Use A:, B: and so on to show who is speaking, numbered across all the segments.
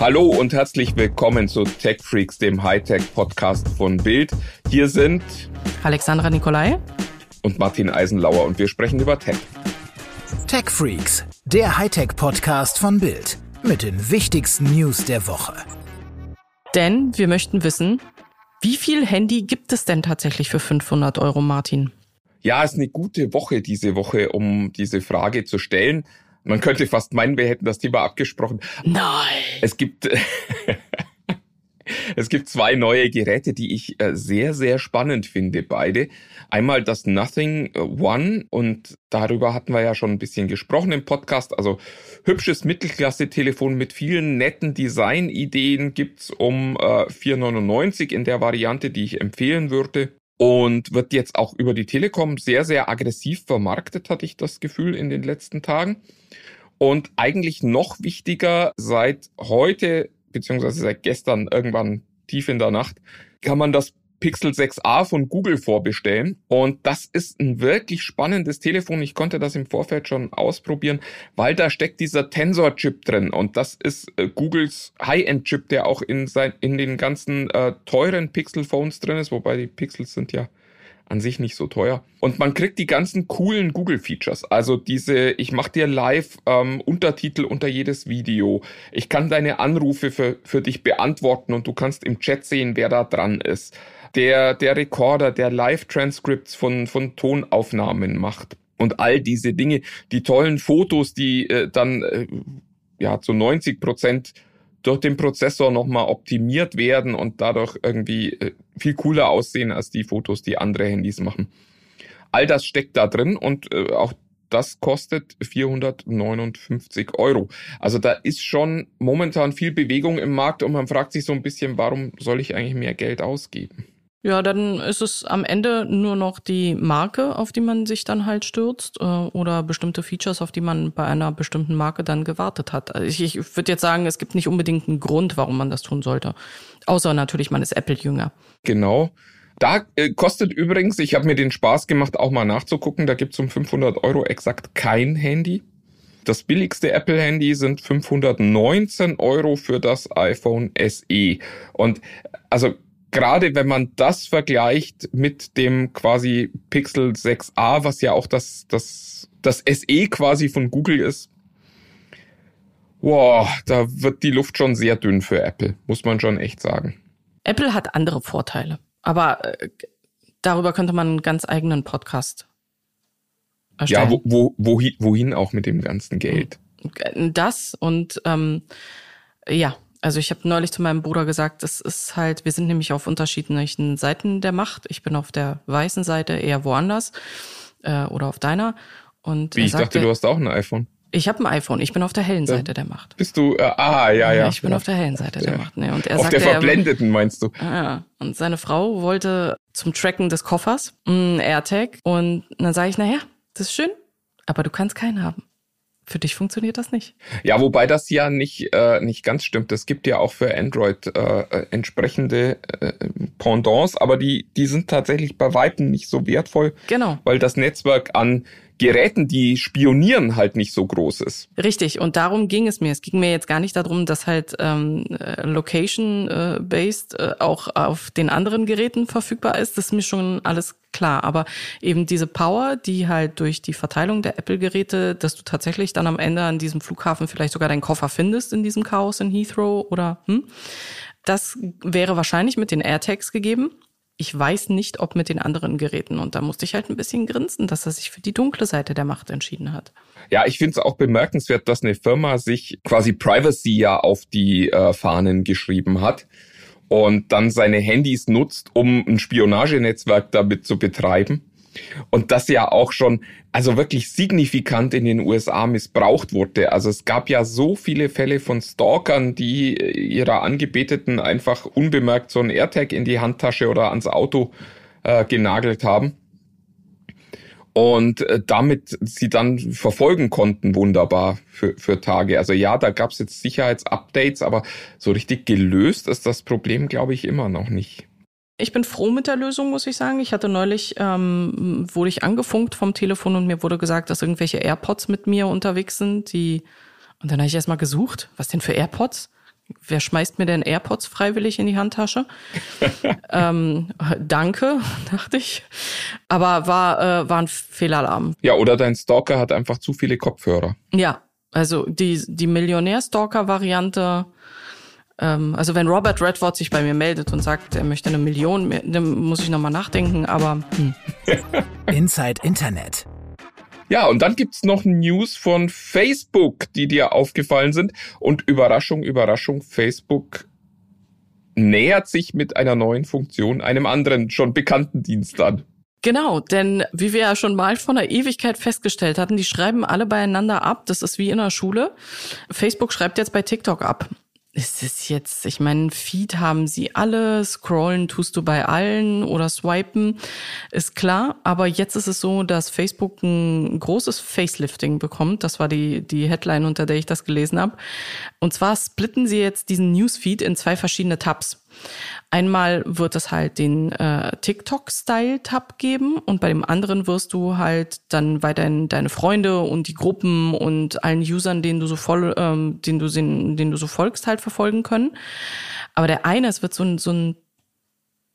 A: Hallo und herzlich willkommen zu Tech Freaks, dem Hightech-Podcast von Bild. Hier sind
B: Alexandra Nikolai
A: und Martin Eisenlauer und wir sprechen über Tech.
C: Tech Freaks, der Hightech-Podcast von Bild mit den wichtigsten News der Woche.
B: Denn wir möchten wissen, wie viel Handy gibt es denn tatsächlich für 500 Euro, Martin?
A: Ja, ist eine gute Woche diese Woche, um diese Frage zu stellen. Man könnte fast meinen, wir hätten das Thema abgesprochen.
B: Nein.
A: Es gibt, es gibt zwei neue Geräte, die ich äh, sehr, sehr spannend finde, beide. Einmal das Nothing One und darüber hatten wir ja schon ein bisschen gesprochen im Podcast. Also hübsches Mittelklasse-Telefon mit vielen netten Designideen gibt's um äh, 4,99 in der Variante, die ich empfehlen würde und wird jetzt auch über die Telekom sehr, sehr aggressiv vermarktet, hatte ich das Gefühl in den letzten Tagen. Und eigentlich noch wichtiger, seit heute, beziehungsweise seit gestern, irgendwann tief in der Nacht, kann man das Pixel 6a von Google vorbestellen. Und das ist ein wirklich spannendes Telefon. Ich konnte das im Vorfeld schon ausprobieren, weil da steckt dieser Tensor-Chip drin. Und das ist äh, Googles High-End-Chip, der auch in, sein, in den ganzen äh, teuren Pixel-Phones drin ist. Wobei die Pixels sind ja an sich nicht so teuer. Und man kriegt die ganzen coolen Google-Features. Also diese, ich mache dir live ähm, Untertitel unter jedes Video. Ich kann deine Anrufe für, für dich beantworten und du kannst im Chat sehen, wer da dran ist. Der, der Recorder, der Live-Transcripts von, von Tonaufnahmen macht. Und all diese Dinge, die tollen Fotos, die äh, dann äh, ja zu 90 Prozent durch den Prozessor nochmal optimiert werden und dadurch irgendwie äh, viel cooler aussehen als die Fotos, die andere Handys machen. All das steckt da drin und äh, auch das kostet 459 Euro. Also da ist schon momentan viel Bewegung im Markt und man fragt sich so ein bisschen, warum soll ich eigentlich mehr Geld ausgeben?
B: Ja, dann ist es am Ende nur noch die Marke, auf die man sich dann halt stürzt äh, oder bestimmte Features, auf die man bei einer bestimmten Marke dann gewartet hat. Also ich, ich würde jetzt sagen, es gibt nicht unbedingt einen Grund, warum man das tun sollte. Außer natürlich, man ist Apple-Jünger.
A: Genau. Da äh, kostet übrigens, ich habe mir den Spaß gemacht, auch mal nachzugucken, da gibt's um 500 Euro exakt kein Handy. Das billigste Apple-Handy sind 519 Euro für das iPhone SE. Und also gerade wenn man das vergleicht mit dem quasi Pixel 6a, was ja auch das, das, das SE quasi von Google ist, wow, da wird die Luft schon sehr dünn für Apple, muss man schon echt sagen.
B: Apple hat andere Vorteile, aber äh, darüber könnte man einen ganz eigenen Podcast
A: erstellen. Ja, wo, wo, wohin, wohin auch mit dem ganzen Geld?
B: Das und ähm, ja, also ich habe neulich zu meinem Bruder gesagt, das ist halt, wir sind nämlich auf unterschiedlichen Seiten der Macht. Ich bin auf der weißen Seite eher woanders äh, oder auf deiner. Und
A: Wie, ich sagte, dachte, du hast auch ein iPhone.
B: Ich habe ein iPhone. Ich bin auf der hellen Seite der Macht.
A: Bist du? Äh, ah, ja, ja.
B: Ich bin ja. auf der hellen Seite ja. der Macht. Ne? Und er
A: auf sagte, der verblendeten meinst du?
B: Ah, und seine Frau wollte zum Tracken des Koffers ein AirTag. Und dann sage ich, naja, das ist schön, aber du kannst keinen haben. Für dich funktioniert das nicht.
A: Ja, wobei das ja nicht, äh, nicht ganz stimmt. Es gibt ja auch für Android äh, äh, entsprechende äh, Pendants, aber die, die sind tatsächlich bei Weitem nicht so wertvoll.
B: Genau.
A: Weil das Netzwerk an Geräten, die spionieren, halt nicht so groß ist.
B: Richtig, und darum ging es mir. Es ging mir jetzt gar nicht darum, dass halt ähm, äh, Location-based äh, auch auf den anderen Geräten verfügbar ist. Das ist mir schon alles klar. Aber eben diese Power, die halt durch die Verteilung der Apple-Geräte, dass du tatsächlich dann am Ende an diesem Flughafen vielleicht sogar deinen Koffer findest in diesem Chaos in Heathrow oder hm, das wäre wahrscheinlich mit den AirTags gegeben ich weiß nicht, ob mit den anderen Geräten. Und da musste ich halt ein bisschen grinsen, dass er sich für die dunkle Seite der Macht entschieden hat.
A: Ja, ich finde es auch bemerkenswert, dass eine Firma sich quasi Privacy ja auf die äh, Fahnen geschrieben hat und dann seine Handys nutzt, um ein Spionagenetzwerk damit zu betreiben und das ja auch schon, also wirklich signifikant in den USA missbraucht wurde. Also es gab ja so viele Fälle von Stalkern, die ihrer Angebeteten einfach unbemerkt so ein AirTag in die Handtasche oder ans Auto äh, genagelt haben. Und äh, damit sie dann verfolgen konnten, wunderbar für, für Tage. Also ja, da gab es jetzt Sicherheitsupdates, aber so richtig gelöst ist das Problem, glaube ich, immer noch nicht.
B: Ich bin froh mit der Lösung, muss ich sagen. Ich hatte neulich, ähm, wurde ich angefunkt vom Telefon und mir wurde gesagt, dass irgendwelche AirPods mit mir unterwegs sind, die, und dann habe ich erstmal gesucht, was denn für AirPods? wer schmeißt mir denn AirPods freiwillig in die Handtasche? ähm, danke, dachte ich. Aber war, äh, war ein Fehlalarm.
A: Ja, oder dein Stalker hat einfach zu viele Kopfhörer.
B: Ja, also die, die Millionär-Stalker-Variante also wenn Robert Redford sich bei mir meldet und sagt, er möchte eine Million, dann muss ich nochmal nachdenken, aber. Hm.
C: Inside Internet.
A: Ja, und dann gibt's noch News von Facebook, die dir aufgefallen sind. Und Überraschung, Überraschung, Facebook nähert sich mit einer neuen Funktion einem anderen, schon bekannten Dienst an.
B: Genau, denn wie wir ja schon mal vor einer Ewigkeit festgestellt hatten, die schreiben alle beieinander ab. Das ist wie in der Schule. Facebook schreibt jetzt bei TikTok ab ist es jetzt, ich meine, Feed haben sie alle, scrollen tust du bei allen oder swipen, ist klar. Aber jetzt ist es so, dass Facebook ein großes Facelifting bekommt. Das war die, die Headline, unter der ich das gelesen habe. Und zwar splitten sie jetzt diesen Newsfeed in zwei verschiedene Tabs. Einmal wird es halt den äh, TikTok-Style-Tab geben und bei dem anderen wirst du halt dann weiterhin deine Freunde und die Gruppen und allen Usern, denen du so voll, ähm, denen du denen du so folgst, halt verfolgen können. Aber der eine, es wird so ein, so ein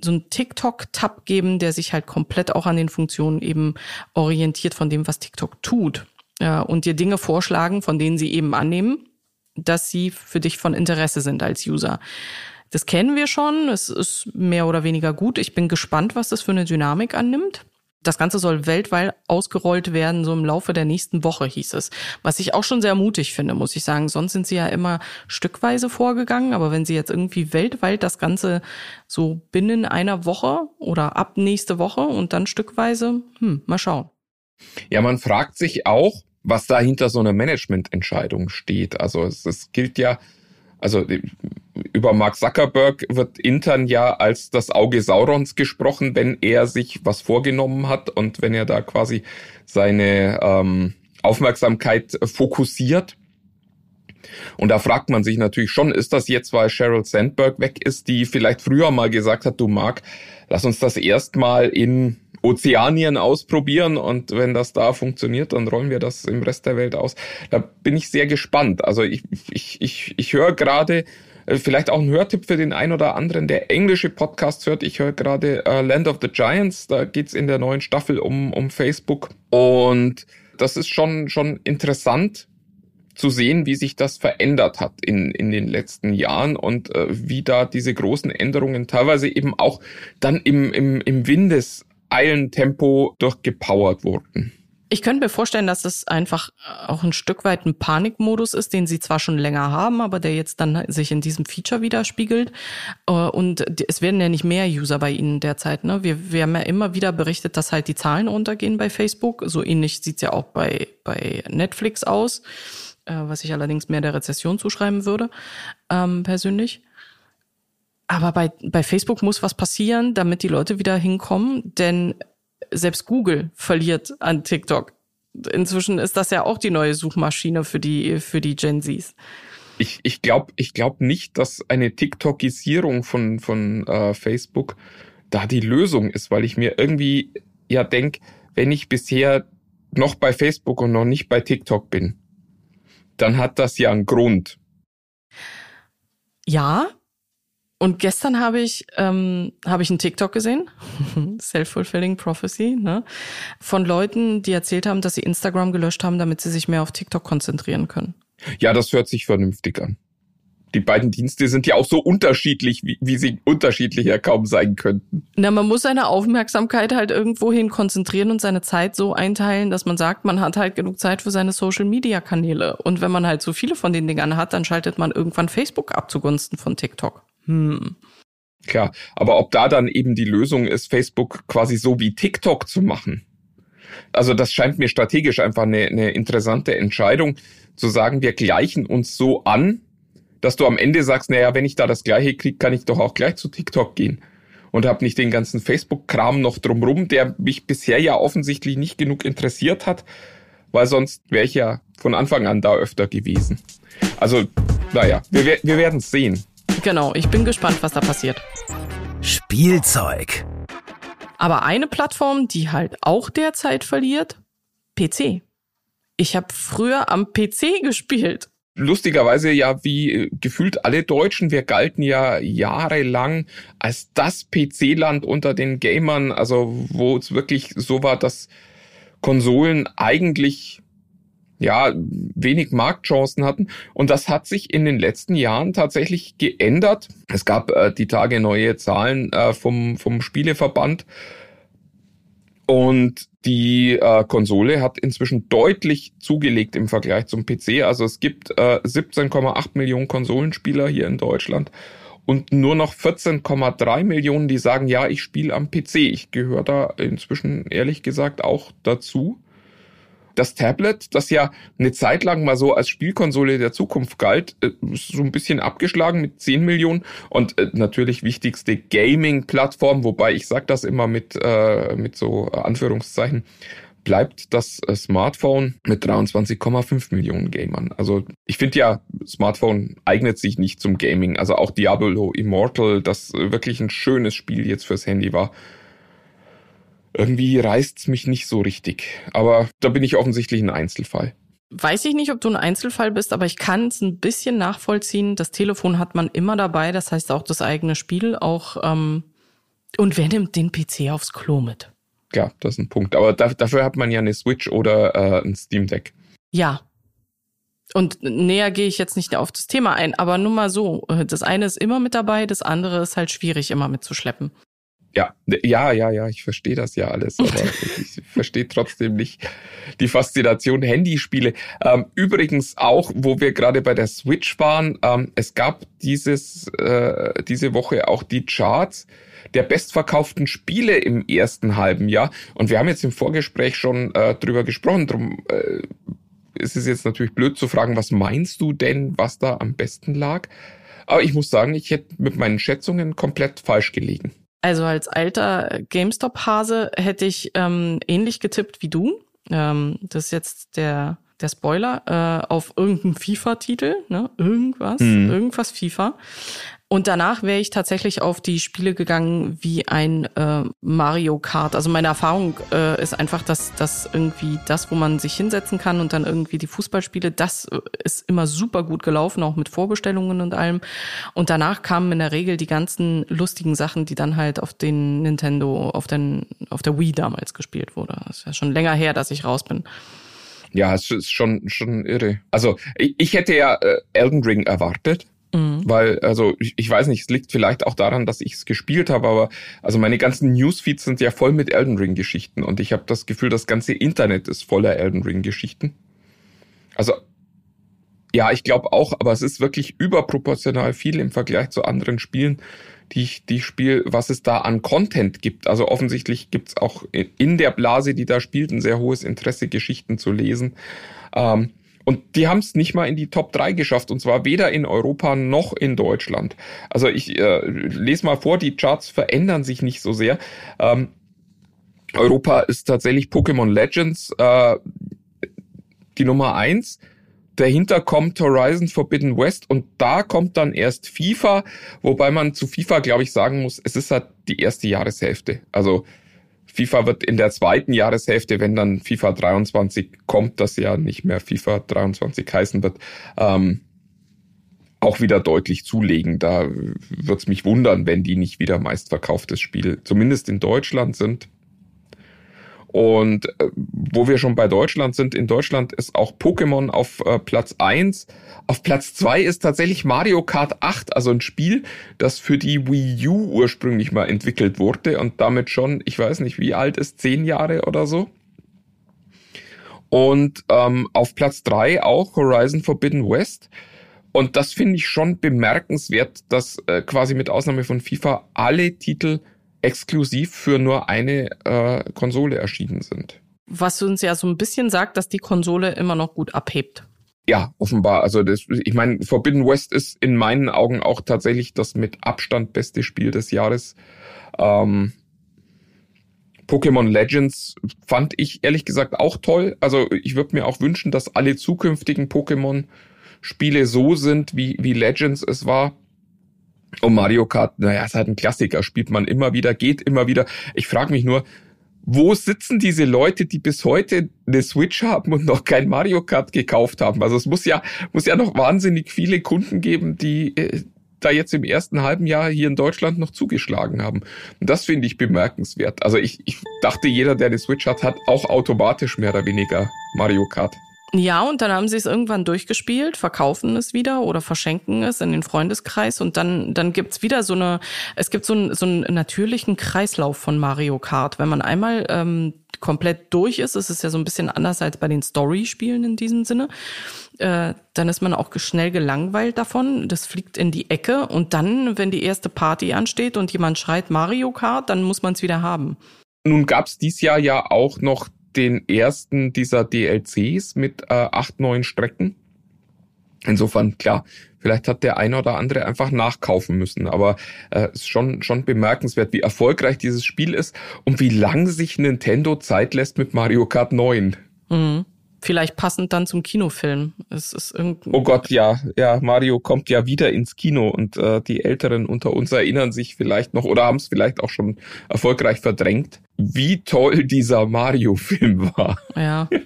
B: so ein TikTok-Tab geben, der sich halt komplett auch an den Funktionen eben orientiert von dem, was TikTok tut. Ja, und dir Dinge vorschlagen, von denen sie eben annehmen, dass sie für dich von Interesse sind als User. Das kennen wir schon. Es ist mehr oder weniger gut. Ich bin gespannt, was das für eine Dynamik annimmt. Das Ganze soll weltweit ausgerollt werden, so im Laufe der nächsten Woche hieß es. Was ich auch schon sehr mutig finde, muss ich sagen. Sonst sind sie ja immer stückweise vorgegangen. Aber wenn sie jetzt irgendwie weltweit das Ganze so binnen einer Woche oder ab nächste Woche und dann stückweise, hm, mal schauen.
A: Ja, man fragt sich auch, was da hinter so einer Managemententscheidung steht. Also es, es gilt ja, also über Mark Zuckerberg wird intern ja als das Auge Saurons gesprochen, wenn er sich was vorgenommen hat und wenn er da quasi seine ähm, Aufmerksamkeit fokussiert. Und da fragt man sich natürlich schon, ist das jetzt, weil Sheryl Sandberg weg ist, die vielleicht früher mal gesagt hat, du Mark, lass uns das erstmal in Ozeanien ausprobieren und wenn das da funktioniert, dann rollen wir das im Rest der Welt aus. Da bin ich sehr gespannt. Also ich, ich, ich, ich höre gerade, äh, vielleicht auch ein Hörtipp für den ein oder anderen, der englische Podcasts hört. Ich höre gerade uh, Land of the Giants, da geht's in der neuen Staffel um, um Facebook. Und das ist schon, schon interessant zu sehen, wie sich das verändert hat in, in den letzten Jahren und äh, wie da diese großen Änderungen teilweise eben auch dann im, im, im Windeseilentempo durchgepowert wurden.
B: Ich könnte mir vorstellen, dass es einfach auch ein Stück weit ein Panikmodus ist, den sie zwar schon länger haben, aber der jetzt dann sich in diesem Feature widerspiegelt. Äh, und es werden ja nicht mehr User bei ihnen derzeit. Ne? Wir, wir haben ja immer wieder berichtet, dass halt die Zahlen runtergehen bei Facebook. So ähnlich sieht's ja auch bei, bei Netflix aus, äh, was ich allerdings mehr der Rezession zuschreiben würde, ähm, persönlich. Aber bei, bei Facebook muss was passieren, damit die Leute wieder hinkommen, denn selbst Google verliert an TikTok. Inzwischen ist das ja auch die neue Suchmaschine für die, für die Gen Zs.
A: Ich, ich glaube ich glaub nicht, dass eine TikTokisierung von, von äh, Facebook da die Lösung ist, weil ich mir irgendwie ja denk, wenn ich bisher noch bei Facebook und noch nicht bei TikTok bin, dann hat das ja einen Grund.
B: Ja, und gestern habe ich ähm, habe ich einen TikTok gesehen, self-fulfilling prophecy, ne, von Leuten, die erzählt haben, dass sie Instagram gelöscht haben, damit sie sich mehr auf TikTok konzentrieren können.
A: Ja, das hört sich vernünftig an die beiden Dienste sind ja auch so unterschiedlich, wie, wie sie unterschiedlicher kaum sein könnten.
B: Na, man muss seine Aufmerksamkeit halt irgendwohin konzentrieren und seine Zeit so einteilen, dass man sagt, man hat halt genug Zeit für seine Social Media Kanäle. Und wenn man halt so viele von den Dingern hat, dann schaltet man irgendwann Facebook ab zugunsten von TikTok. Hm.
A: Klar, aber ob da dann eben die Lösung ist, Facebook quasi so wie TikTok zu machen. Also das scheint mir strategisch einfach eine, eine interessante Entscheidung, zu sagen, wir gleichen uns so an, dass du am Ende sagst, naja, wenn ich da das Gleiche kriege, kann ich doch auch gleich zu TikTok gehen. Und habe nicht den ganzen Facebook-Kram noch drumrum, der mich bisher ja offensichtlich nicht genug interessiert hat, weil sonst wäre ich ja von Anfang an da öfter gewesen. Also, naja, wir, wir werden es sehen.
B: Genau, ich bin gespannt, was da passiert.
C: Spielzeug.
B: Aber eine Plattform, die halt auch derzeit verliert, PC. Ich habe früher am PC gespielt.
A: lustigerweise ja wie äh, gefühlt alle Deutschen, wir galten ja jahrelang als das PC-Land unter den Gamern, also wo es wirklich so war, dass Konsolen eigentlich ja, wenig Marktchancen hatten. Und das hat sich in den letzten Jahren tatsächlich geändert. Es gab äh, die Tage neue Zahlen äh, vom, vom Spieleverband. Und die äh, Konsole hat inzwischen deutlich zugelegt im Vergleich zum PC. Also es gibt äh, 17,8 Millionen Konsolenspieler hier in Deutschland und nur noch 14,3 Millionen, die sagen, ja, ich spiele am PC. Ich gehöre da inzwischen ehrlich gesagt auch dazu das Tablet, das ja eine Zeit lang mal so als Spielkonsole der Zukunft galt, äh, so ein bisschen abgeschlagen mit 10 Millionen und äh, natürlich wichtigste Gaming-Plattform, wobei ich sage das immer mit, äh, mit so Anführungszeichen, bleibt das Smartphone mit 23,5 Millionen Gamern. Also ich finde ja, Smartphone eignet sich nicht zum Gaming. Also auch Diablo Immortal, das wirklich ein schönes Spiel jetzt fürs Handy war, irgendwie reißt's mich nicht so richtig. Aber da bin ich offensichtlich ein Einzelfall.
B: Weiß ich nicht, ob du ein Einzelfall bist, aber ich kann es ein bisschen nachvollziehen. Das Telefon hat man immer dabei, das heißt auch das eigene Spiel, auch ähm, und wer nimmt den PC aufs Klo mit?
A: Ja, das ist ein Punkt. Aber da, dafür hat man ja eine Switch oder äh, ein Steam Deck.
B: Ja. Und näher gehe ich jetzt nicht auf das Thema ein, aber nur mal so. Äh, das eine ist immer mit dabei, das andere ist halt schwierig immer mitzuschleppen.
A: Ja, ja, ja, ja, ich verstehe das ja alles, aber ich verstehe trotzdem nicht die Faszination Handyspiele. Ähm, übrigens auch, wo wir gerade bei der Switch waren, ähm, es gab dieses äh, diese Woche auch die Charts der bestverkauften Spiele im ersten halben Jahr. Und wir haben jetzt im Vorgespräch schon äh, drüber gesprochen. Drum äh, ist es jetzt natürlich blöd zu fragen, was meinst du denn, was da am besten lag? Aber ich muss sagen, ich hätte mit meinen Schätzungen komplett falsch gelegen.
B: Also als alter GameStop-Hase hätte ich ähm, ähnlich getippt wie du. Ähm, das ist jetzt der, der Spoiler äh, auf irgendeinem FIFA-Titel, ne? Irgendwas, mhm. irgendwas FIFA. Und danach wäre ich tatsächlich auf die Spiele gegangen wie ein äh, Mario Kart. Also meine Erfahrung äh, ist einfach, dass dass irgendwie das, wo man sich hinsetzen kann und dann irgendwie die Fußballspiele, das äh, ist immer super gut gelaufen, auch mit Vorbestellungen und allem. Und danach kamen in der Regel die ganzen lustigen Sachen, die dann halt auf den Nintendo, auf den auf der Wii damals gespielt wurde. Das ist ja schon länger her, dass ich raus bin.
A: Ja, es ist schon schon irre. Also ich, ich hätte ja äh, Elden Ring erwartet Mhm. Weil, also ich, ich, weiß nicht, es liegt vielleicht auch daran, dass ich es gespielt habe, aber also meine ganzen Newsfeeds sind ja voll mit Elden Ring-Geschichten und ich habe das Gefühl, das ganze Internet ist voller Elden Ring-Geschichten. Also ja, ich glaube auch, aber es ist wirklich überproportional viel im Vergleich zu anderen Spielen, die ich, die ich spiele, was es da an Content gibt. Also offensichtlich gibt's auch in der Blase, die da spielt, ein sehr hohes Interesse, Geschichten zu lesen. Ähm, und die haben es nicht mal in die Top 3 geschafft, und zwar weder in Europa noch in Deutschland. Also ich äh, lese mal vor, die Charts verändern sich nicht so sehr. Ähm, Europa ist tatsächlich Pokémon Legends äh, die Nummer 1. Dahinter kommt Horizon Forbidden West und da kommt dann erst FIFA, wobei man zu FIFA, glaube ich, sagen muss, es ist halt die erste Jahreshälfte. Also FIFA wird in der zweiten Jahreshälfte, wenn dann FIFA 23 kommt, das ja nicht mehr FIFA 23 heißen wird, ähm, auch wieder deutlich zulegen. Da wird es mich wundern, wenn die nicht wieder meistverkauftes Spiel, zumindest in Deutschland sind. Und äh, wo wir schon bei Deutschland sind, in Deutschland ist auch Pokémon auf äh, Platz eins. Auf Platz zwei ist tatsächlich Mario Kart 8, also ein Spiel, das für die Wii U ursprünglich mal entwickelt wurde und damit schon, ich weiß nicht, wie alt ist, zehn Jahre oder so. Und ähm, auf Platz drei auch Horizon Forbidden West. Und das finde ich schon bemerkenswert, dass äh, quasi mit Ausnahme von FIFA alle Titel exklusiv für nur eine äh, Konsole erschienen sind.
B: Was uns ja so ein bisschen sagt, dass die Konsole immer noch gut abhebt.
A: Ja, offenbar. Also das, ich meine, Forbidden West ist in meinen Augen auch tatsächlich das mit Abstand beste Spiel des Jahres. Ähm, Pokémon Legends fand ich ehrlich gesagt auch toll. Also ich würde mir auch wünschen, dass alle zukünftigen Pokémon-Spiele so sind, wie, wie Legends es war. Und Mario Kart, naja, ist halt ein Klassiker, spielt man immer wieder, geht immer wieder. Ich frage mich nur, wo sitzen diese Leute, die bis heute eine Switch haben und noch kein Mario Kart gekauft haben? Also es muss ja, muss ja noch wahnsinnig viele Kunden geben, die äh, da jetzt im ersten halben Jahr hier in Deutschland noch zugeschlagen haben. Und das finde ich bemerkenswert. Also ich, ich dachte, jeder, der eine Switch hat, hat auch automatisch mehr oder weniger Mario Kart.
B: Ja, und dann haben sie es irgendwann durchgespielt, verkaufen es wieder oder verschenken es in den Freundeskreis und dann, dann gibt's wieder so eine, es gibt so einen, so einen natürlichen Kreislauf von Mario Kart. Wenn man einmal ähm, komplett durch ist, ist es ja so ein bisschen anders als bei den Story-Spielen in diesem Sinne, äh, dann ist man auch schnell gelangweilt davon. Das fliegt in die Ecke und dann, wenn die erste Party ansteht und jemand schreit Mario Kart, dann muss man es wieder haben.
A: Nun gab's dies Jahr ja auch noch den ersten dieser DLCs mit äh, acht neuen Strecken. Insofern, klar, vielleicht hat der eine oder andere einfach nachkaufen müssen, aber es äh, ist schon, schon bemerkenswert, wie erfolgreich dieses Spiel ist und wie lang sich Nintendo Zeit lässt mit Mario Kart 9.
B: Mhm. Vielleicht passend dann zum Kinofilm. Es ist
A: oh Gott, ja, ja, Mario kommt ja wieder ins Kino und äh, die Älteren unter uns erinnern sich vielleicht noch oder haben es vielleicht auch schon erfolgreich verdrängt, wie toll dieser Mario-Film war.
B: Ja.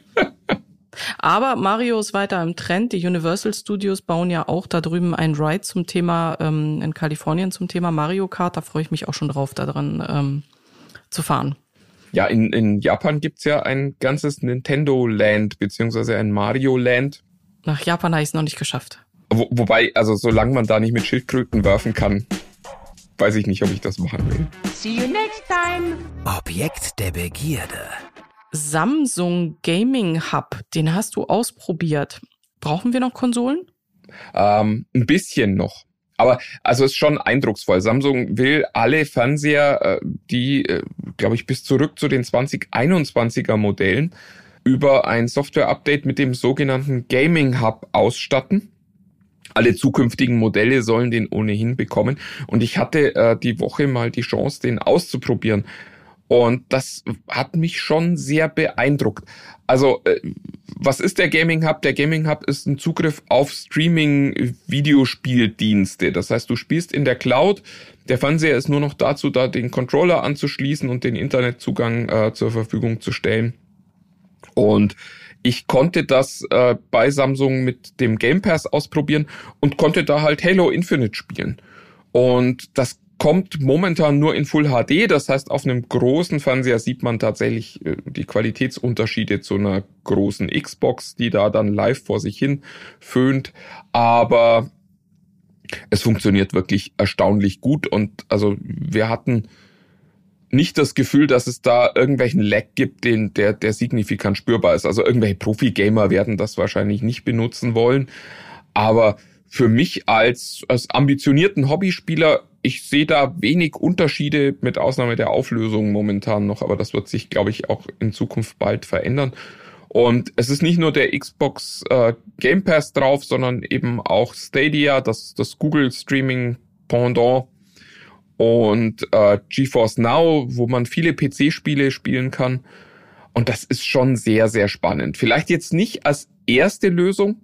B: Aber Mario ist weiter im Trend. Die Universal Studios bauen ja auch da drüben ein Ride zum Thema, ähm, in Kalifornien zum Thema Mario Kart. Da freue ich mich auch schon drauf, da drin ähm, zu fahren.
A: Ja, in, in Japan gibt's ja ein ganzes Nintendo Land, beziehungsweise ein Mario Land.
B: Nach Japan habe ich es noch nicht geschafft.
A: Wo, wobei, also solange man da nicht mit Schildkröten werfen kann, weiß ich nicht, ob ich das machen will. See you next
C: time. Objekt der Begierde.
B: Samsung Gaming Hub, den hast du ausprobiert. Brauchen wir noch Konsolen?
A: Ähm, ein bisschen noch. Aber also ist schon eindrucksvoll. Samsung will alle Fernseher, äh, die, äh, glaube ich, bis zurück zu den 2021er Modellen über ein Software-Update mit dem sogenannten Gaming Hub ausstatten. Alle zukünftigen Modelle sollen den ohnehin bekommen. Und ich hatte äh, die Woche mal die Chance, den auszuprobieren. Und das hat mich schon sehr beeindruckt. Also, äh, was ist der Gaming Hub? Der Gaming Hub ist ein Zugriff auf Streaming-Videospieldienste. Das heißt, du spielst in der Cloud. Der Fernseher ist nur noch dazu da, den Controller anzuschließen und den Internetzugang äh, zur Verfügung zu stellen. Und ich konnte das äh, bei Samsung mit dem Game Pass ausprobieren und konnte da halt Halo Infinite spielen. Und das kommt momentan nur in Full HD. Das heißt, auf einem großen Fernseher sieht man tatsächlich äh, die Qualitätsunterschiede zu einer großen Xbox, die da dann live vor sich hin föhnt. Aber es funktioniert wirklich erstaunlich gut und also wir hatten nicht das Gefühl, dass es da irgendwelchen Lag gibt, den, der, der signifikant spürbar ist. Also irgendwelche Profi-Gamer werden das wahrscheinlich nicht benutzen wollen. Aber für mich als, als ambitionierten Hobbyspieler ich sehe da wenig Unterschiede mit Ausnahme der Auflösung momentan noch, aber das wird sich, glaube ich, auch in Zukunft bald verändern. Und es ist nicht nur der Xbox äh, Game Pass drauf, sondern eben auch Stadia, das, das Google Streaming Pendant und äh, GeForce Now, wo man viele PC-Spiele spielen kann. Und das ist schon sehr, sehr spannend. Vielleicht jetzt nicht als erste Lösung,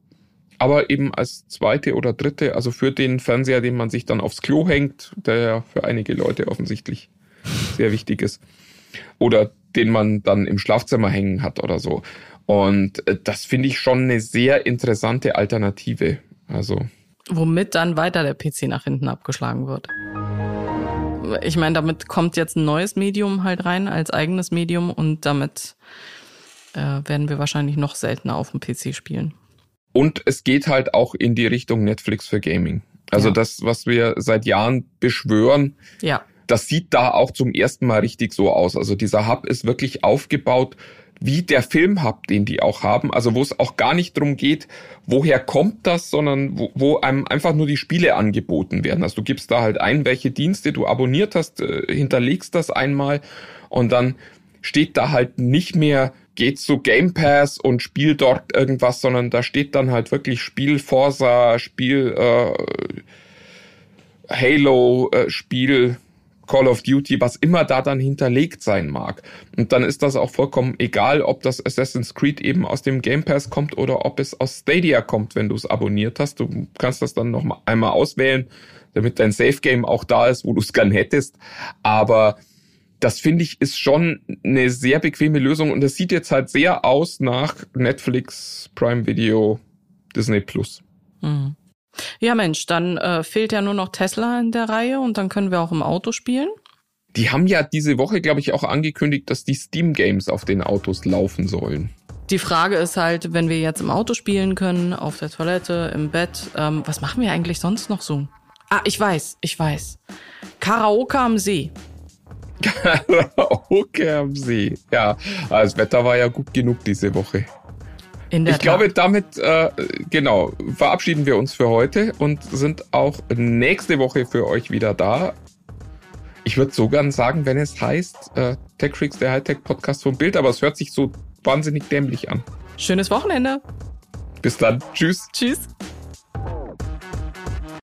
A: aber eben als zweite oder dritte, also für den Fernseher, den man sich dann aufs Klo hängt, der ja für einige Leute offensichtlich sehr wichtig ist, oder den man dann im Schlafzimmer hängen hat oder so. Und äh, das finde ich schon eine sehr interessante Alternative. Also.
B: Womit dann weiter der PC nach hinten abgeschlagen wird. Ich meine, damit kommt jetzt ein neues Medium halt rein als eigenes Medium und damit äh, werden wir wahrscheinlich noch seltener auf dem PC spielen.
A: Und es geht halt auch in die Richtung Netflix für Gaming. Also ja. das, was wir seit Jahren beschwören,
B: ja.
A: das sieht da auch zum ersten Mal richtig so aus. Also dieser Hub ist wirklich aufgebaut wie der Filmhub, den die auch haben. Also wo es auch gar nicht drum geht, woher kommt das, sondern wo, wo einem einfach nur die Spiele angeboten werden. Also du gibst da halt ein, welche Dienste du abonniert hast, äh, hinterlegst das einmal und dann steht da halt nicht mehr geht zu Game Pass und spiel dort irgendwas, sondern da steht dann halt wirklich Spiel Forza, Spiel äh, Halo, äh, Spiel Call of Duty, was immer da dann hinterlegt sein mag. Und dann ist das auch vollkommen egal, ob das Assassin's Creed eben aus dem Game Pass kommt oder ob es aus Stadia kommt, wenn du es abonniert hast. Du kannst das dann noch mal einmal auswählen, damit dein Safe Game auch da ist, wo du es gern hättest. Aber das finde ich ist schon eine sehr bequeme Lösung und das sieht jetzt halt sehr aus nach Netflix, Prime Video, Disney Plus.
B: Mhm. Ja, Mensch, dann äh, fehlt ja nur noch Tesla in der Reihe und dann können wir auch im Auto spielen.
A: Die haben ja diese Woche, glaube ich, auch angekündigt, dass die Steam Games auf den Autos laufen sollen.
B: Die Frage ist halt, wenn wir jetzt im Auto spielen können, auf der Toilette, im Bett, ähm, was machen wir eigentlich sonst noch so? Ah, ich weiß, ich weiß. Karaoke am See.
A: Karaoke am See. Ja, das Wetter war ja gut genug diese Woche. Ich glaube, damit, äh, genau, verabschieden wir uns für heute und sind auch nächste Woche für euch wieder da. Ich würde sogar sagen, wenn es heißt, äh, TechFreaks, der Hightech-Podcast vom Bild, aber es hört sich so wahnsinnig dämlich an.
B: Schönes Wochenende.
A: Bis dann. Tschüss.
B: Tschüss.